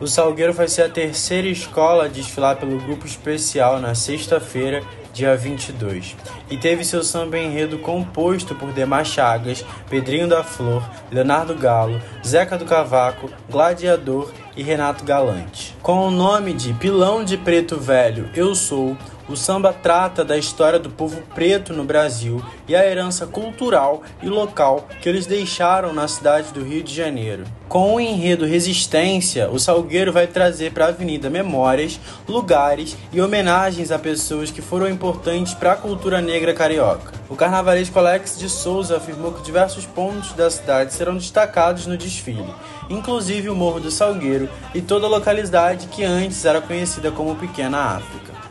O Salgueiro vai ser a terceira escola a desfilar pelo grupo especial na sexta-feira, dia 22, e teve seu samba enredo composto por Demar Chagas, Pedrinho da Flor, Leonardo Galo, Zeca do Cavaco, Gladiador e Renato Galante. Com o nome de Pilão de Preto Velho, Eu Sou, o samba trata da história do povo preto no Brasil e a herança cultural e local que eles deixaram na cidade do Rio de Janeiro. Com o enredo Resistência, o Salgueiro vai trazer para a Avenida memórias, lugares e homenagens a pessoas que foram importantes para a cultura negra carioca. O carnavalesco Alex de Souza afirmou que diversos pontos da cidade serão destacados no desfile, inclusive o Morro do Salgueiro e toda a localidade que antes era conhecida como Pequena África.